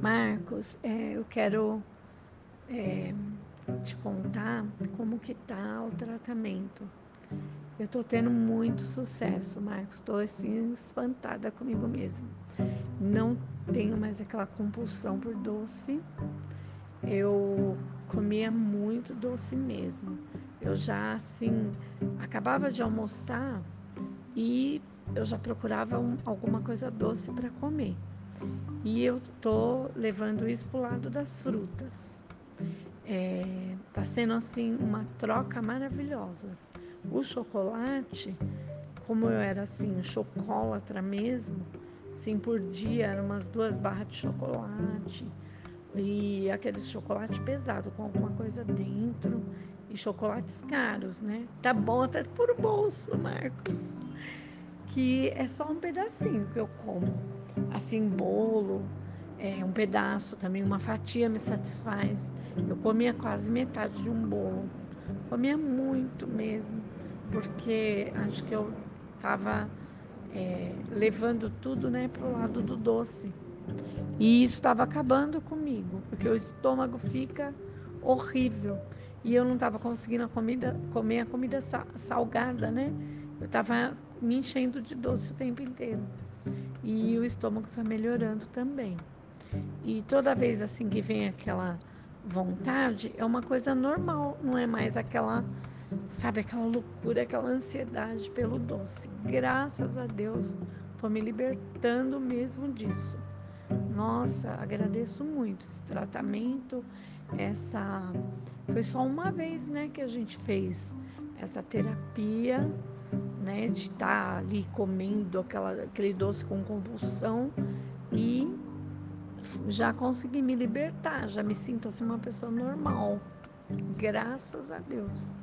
Marcos, é, eu quero é, te contar como que tá o tratamento. Eu estou tendo muito sucesso, Marcos. Estou assim espantada comigo mesmo. Não tenho mais aquela compulsão por doce. Eu comia muito doce mesmo. Eu já assim acabava de almoçar e eu já procurava um, alguma coisa doce para comer. E eu tô levando isso para o lado das frutas. É, tá sendo assim uma troca maravilhosa. O chocolate, como eu era assim, chocolatra mesmo, assim por dia eram umas duas barras de chocolate e aquele chocolate pesado com alguma coisa dentro e chocolates caros, né? Tá bom até por bolso, Marcos. Que é só um pedacinho que eu como. Assim, bolo, é, um pedaço também, uma fatia me satisfaz. Eu comia quase metade de um bolo. Comia muito mesmo, porque acho que eu estava é, levando tudo né, para o lado do doce. E isso estava acabando comigo, porque o estômago fica horrível. E eu não estava conseguindo a comida, comer a comida salgada, né? Eu estava me enchendo de doce o tempo inteiro. E o estômago está melhorando também. E toda vez assim que vem aquela vontade, é uma coisa normal, não é mais aquela, sabe, aquela loucura, aquela ansiedade pelo doce. Graças a Deus, estou me libertando mesmo disso. Nossa, agradeço muito esse tratamento, essa foi só uma vez, né, que a gente fez essa terapia, né, de estar tá ali comendo aquela, aquele doce com compulsão e já consegui me libertar, já me sinto assim uma pessoa normal. Graças a Deus.